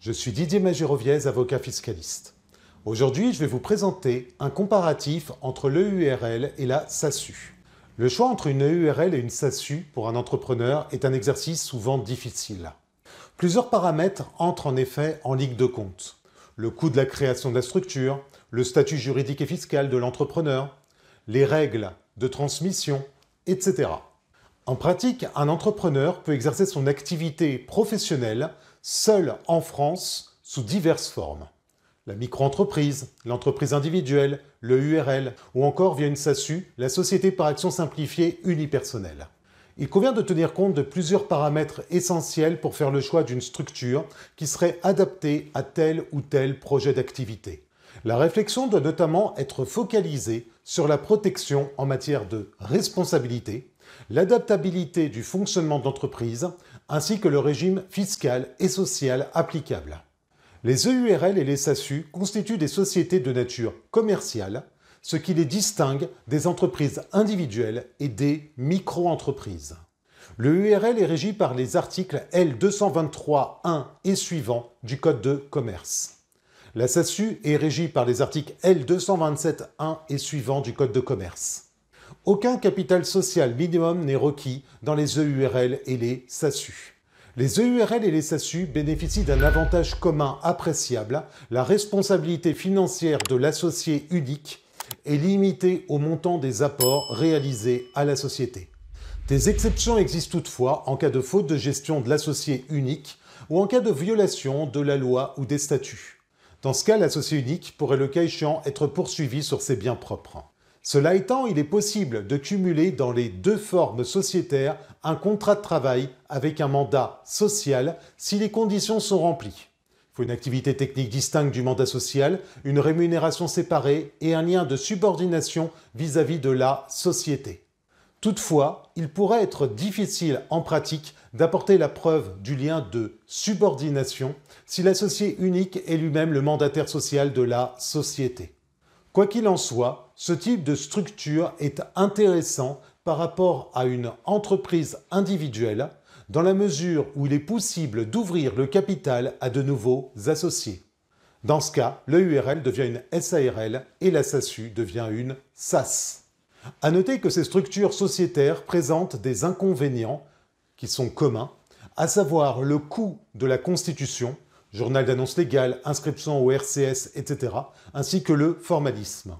Je suis Didier Magiroviez, avocat fiscaliste. Aujourd'hui, je vais vous présenter un comparatif entre l'EURL et la SASU. Le choix entre une EURL et une SASU pour un entrepreneur est un exercice souvent difficile. Plusieurs paramètres entrent en effet en ligne de compte. Le coût de la création de la structure, le statut juridique et fiscal de l'entrepreneur, les règles de transmission, etc. En pratique, un entrepreneur peut exercer son activité professionnelle seul en France sous diverses formes. La micro-entreprise, l'entreprise individuelle, le URL ou encore via une SASU, la société par action simplifiée unipersonnelle. Il convient de tenir compte de plusieurs paramètres essentiels pour faire le choix d'une structure qui serait adaptée à tel ou tel projet d'activité. La réflexion doit notamment être focalisée sur la protection en matière de responsabilité, l'adaptabilité du fonctionnement d'entreprise, ainsi que le régime fiscal et social applicable. Les EURL et les SASU constituent des sociétés de nature commerciale, ce qui les distingue des entreprises individuelles et des micro-entreprises. Le URL est régi par les articles L223.1 et suivants du Code de commerce. La SASU est régie par les articles L227.1 et suivants du Code de commerce. Aucun capital social minimum n'est requis dans les EURL et les SASU. Les EURL et les SASU bénéficient d'un avantage commun appréciable, la responsabilité financière de l'associé unique est limitée au montant des apports réalisés à la société. Des exceptions existent toutefois en cas de faute de gestion de l'associé unique ou en cas de violation de la loi ou des statuts. Dans ce cas, l'associé unique pourrait le cas échéant être poursuivi sur ses biens propres. Cela étant, il est possible de cumuler dans les deux formes sociétaires un contrat de travail avec un mandat social si les conditions sont remplies. Il faut une activité technique distincte du mandat social, une rémunération séparée et un lien de subordination vis-à-vis de la société. Toutefois, il pourrait être difficile en pratique d'apporter la preuve du lien de subordination si l'associé unique est lui-même le mandataire social de la société. Quoi qu'il en soit, ce type de structure est intéressant par rapport à une entreprise individuelle dans la mesure où il est possible d'ouvrir le capital à de nouveaux associés. Dans ce cas, le URL devient une SARL et la SASU devient une SAS. À noter que ces structures sociétaires présentent des inconvénients qui sont communs, à savoir le coût de la constitution, journal d'annonce légale, inscription au RCS, etc., ainsi que le formalisme.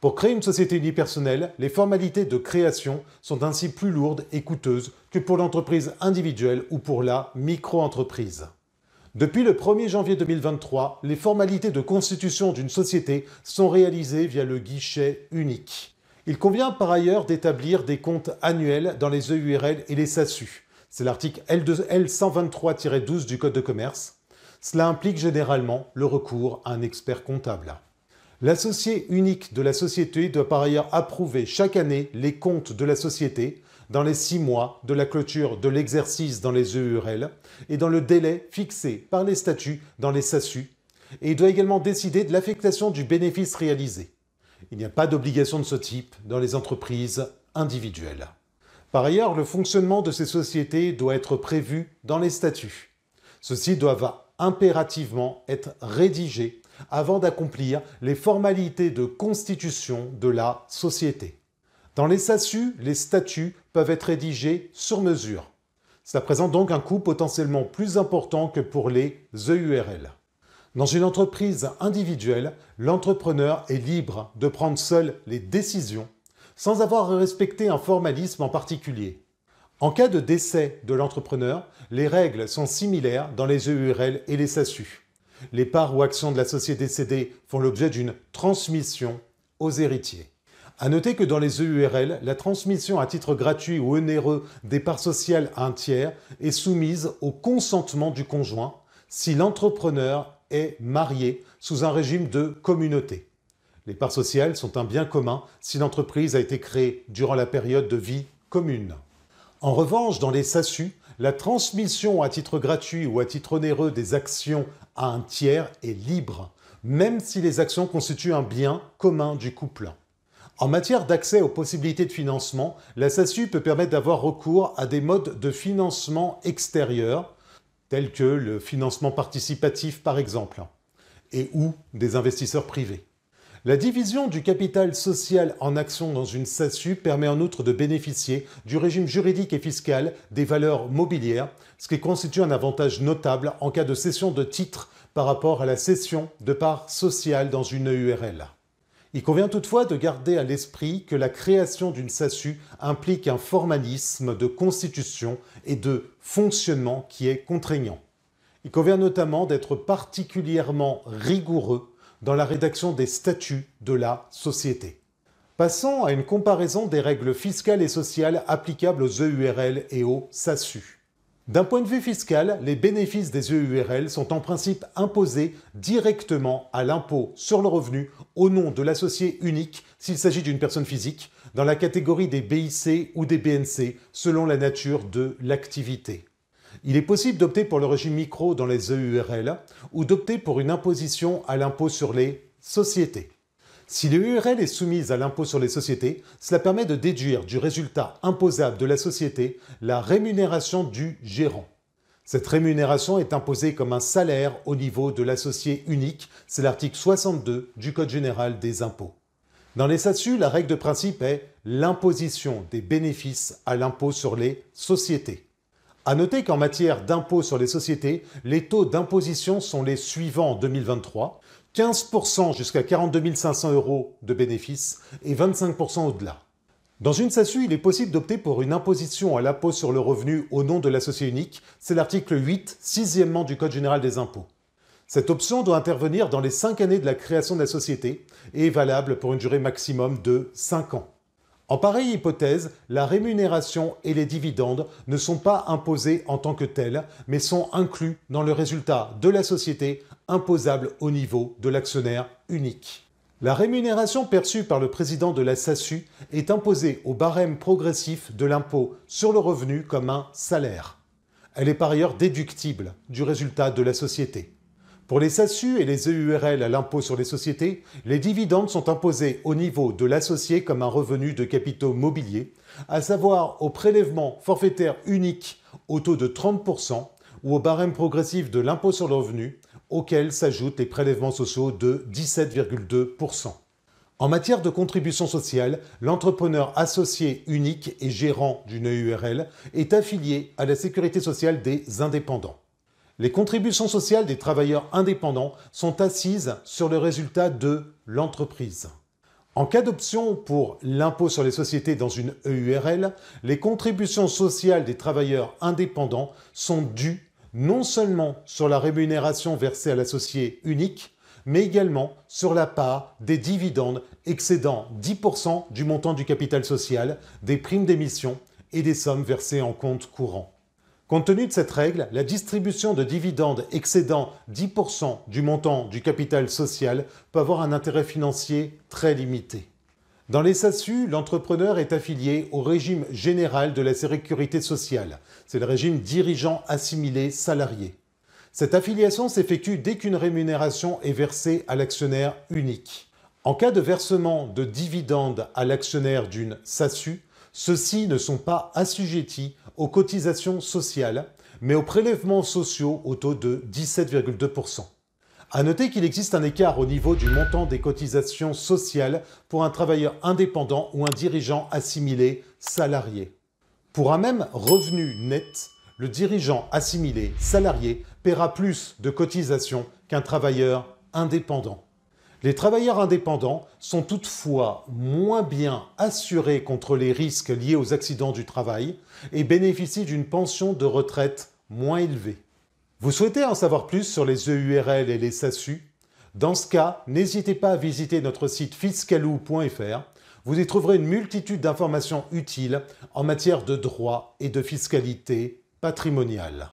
Pour créer une société unipersonnelle, les formalités de création sont ainsi plus lourdes et coûteuses que pour l'entreprise individuelle ou pour la micro-entreprise. Depuis le 1er janvier 2023, les formalités de constitution d'une société sont réalisées via le guichet unique. Il convient par ailleurs d'établir des comptes annuels dans les EURL et les SASU. C'est l'article L123-12 du Code de commerce. Cela implique généralement le recours à un expert comptable. L'associé unique de la société doit par ailleurs approuver chaque année les comptes de la société dans les six mois de la clôture de l'exercice dans les EURL et dans le délai fixé par les statuts dans les SASU, et il doit également décider de l'affectation du bénéfice réalisé. Il n'y a pas d'obligation de ce type dans les entreprises individuelles. Par ailleurs, le fonctionnement de ces sociétés doit être prévu dans les statuts. Ceux-ci doivent impérativement être rédigés avant d'accomplir les formalités de constitution de la société. Dans les SASU, les statuts peuvent être rédigés sur mesure. Cela présente donc un coût potentiellement plus important que pour les EURL. Dans une entreprise individuelle, l'entrepreneur est libre de prendre seul les décisions sans avoir à respecter un formalisme en particulier. En cas de décès de l'entrepreneur, les règles sont similaires dans les EURL et les SASU. Les parts ou actions de la société cédée font l'objet d'une transmission aux héritiers. A noter que dans les EURL, la transmission à titre gratuit ou onéreux des parts sociales à un tiers est soumise au consentement du conjoint si l'entrepreneur est marié sous un régime de communauté. Les parts sociales sont un bien commun si l'entreprise a été créée durant la période de vie commune. En revanche, dans les SASU, la transmission à titre gratuit ou à titre onéreux des actions à un tiers est libre, même si les actions constituent un bien commun du couple. En matière d'accès aux possibilités de financement, la SASU peut permettre d'avoir recours à des modes de financement extérieurs, tels que le financement participatif par exemple, et ou des investisseurs privés. La division du capital social en actions dans une SASU permet en outre de bénéficier du régime juridique et fiscal des valeurs mobilières, ce qui constitue un avantage notable en cas de cession de titres par rapport à la cession de parts sociales dans une URL. Il convient toutefois de garder à l'esprit que la création d'une SASU implique un formalisme de constitution et de fonctionnement qui est contraignant. Il convient notamment d'être particulièrement rigoureux dans la rédaction des statuts de la société. Passons à une comparaison des règles fiscales et sociales applicables aux EURL et aux SASU. D'un point de vue fiscal, les bénéfices des EURL sont en principe imposés directement à l'impôt sur le revenu au nom de l'associé unique s'il s'agit d'une personne physique, dans la catégorie des BIC ou des BNC selon la nature de l'activité. Il est possible d'opter pour le régime micro dans les EURL ou d'opter pour une imposition à l'impôt sur les sociétés. Si l'URL est soumise à l'impôt sur les sociétés, cela permet de déduire du résultat imposable de la société la rémunération du gérant. Cette rémunération est imposée comme un salaire au niveau de l'associé unique, c'est l'article 62 du Code général des impôts. Dans les SASU, la règle de principe est l'imposition des bénéfices à l'impôt sur les sociétés. À noter qu'en matière d'impôt sur les sociétés, les taux d'imposition sont les suivants en 2023. 15% jusqu'à 42 500 euros de bénéfices et 25% au-delà. Dans une SASU, il est possible d'opter pour une imposition à l'impôt sur le revenu au nom de l'associé unique. C'est l'article 8, sixièmement du Code général des impôts. Cette option doit intervenir dans les 5 années de la création de la société et est valable pour une durée maximum de 5 ans. En pareille hypothèse, la rémunération et les dividendes ne sont pas imposés en tant que tels, mais sont inclus dans le résultat de la société imposable au niveau de l'actionnaire unique. La rémunération perçue par le président de la SASU est imposée au barème progressif de l'impôt sur le revenu comme un salaire. Elle est par ailleurs déductible du résultat de la société. Pour les SASU et les EURL à l'impôt sur les sociétés, les dividendes sont imposés au niveau de l'associé comme un revenu de capitaux mobiliers, à savoir au prélèvement forfaitaire unique au taux de 30% ou au barème progressif de l'impôt sur le revenu, auquel s'ajoutent les prélèvements sociaux de 17,2%. En matière de contribution sociale, l'entrepreneur associé unique et gérant d'une EURL est affilié à la sécurité sociale des indépendants. Les contributions sociales des travailleurs indépendants sont assises sur le résultat de l'entreprise. En cas d'option pour l'impôt sur les sociétés dans une EURL, les contributions sociales des travailleurs indépendants sont dues non seulement sur la rémunération versée à l'associé unique, mais également sur la part des dividendes excédant 10% du montant du capital social, des primes d'émission et des sommes versées en compte courant. Compte tenu de cette règle, la distribution de dividendes excédant 10% du montant du capital social peut avoir un intérêt financier très limité. Dans les SASU, l'entrepreneur est affilié au régime général de la sécurité sociale. C'est le régime dirigeant assimilé salarié. Cette affiliation s'effectue dès qu'une rémunération est versée à l'actionnaire unique. En cas de versement de dividendes à l'actionnaire d'une SASU, ceux-ci ne sont pas assujettis aux cotisations sociales, mais aux prélèvements sociaux au taux de 17,2%. À noter qu'il existe un écart au niveau du montant des cotisations sociales pour un travailleur indépendant ou un dirigeant assimilé salarié. Pour un même revenu net, le dirigeant assimilé salarié paiera plus de cotisations qu'un travailleur indépendant. Les travailleurs indépendants sont toutefois moins bien assurés contre les risques liés aux accidents du travail et bénéficient d'une pension de retraite moins élevée. Vous souhaitez en savoir plus sur les EURL et les SASU Dans ce cas, n'hésitez pas à visiter notre site fiscalou.fr. Vous y trouverez une multitude d'informations utiles en matière de droit et de fiscalité patrimoniale.